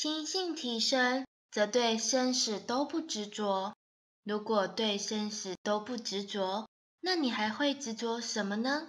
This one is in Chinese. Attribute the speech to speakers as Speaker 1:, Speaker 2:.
Speaker 1: 心性提升则对生死都不执着。如果对生死都不执着那你还会执着什么呢？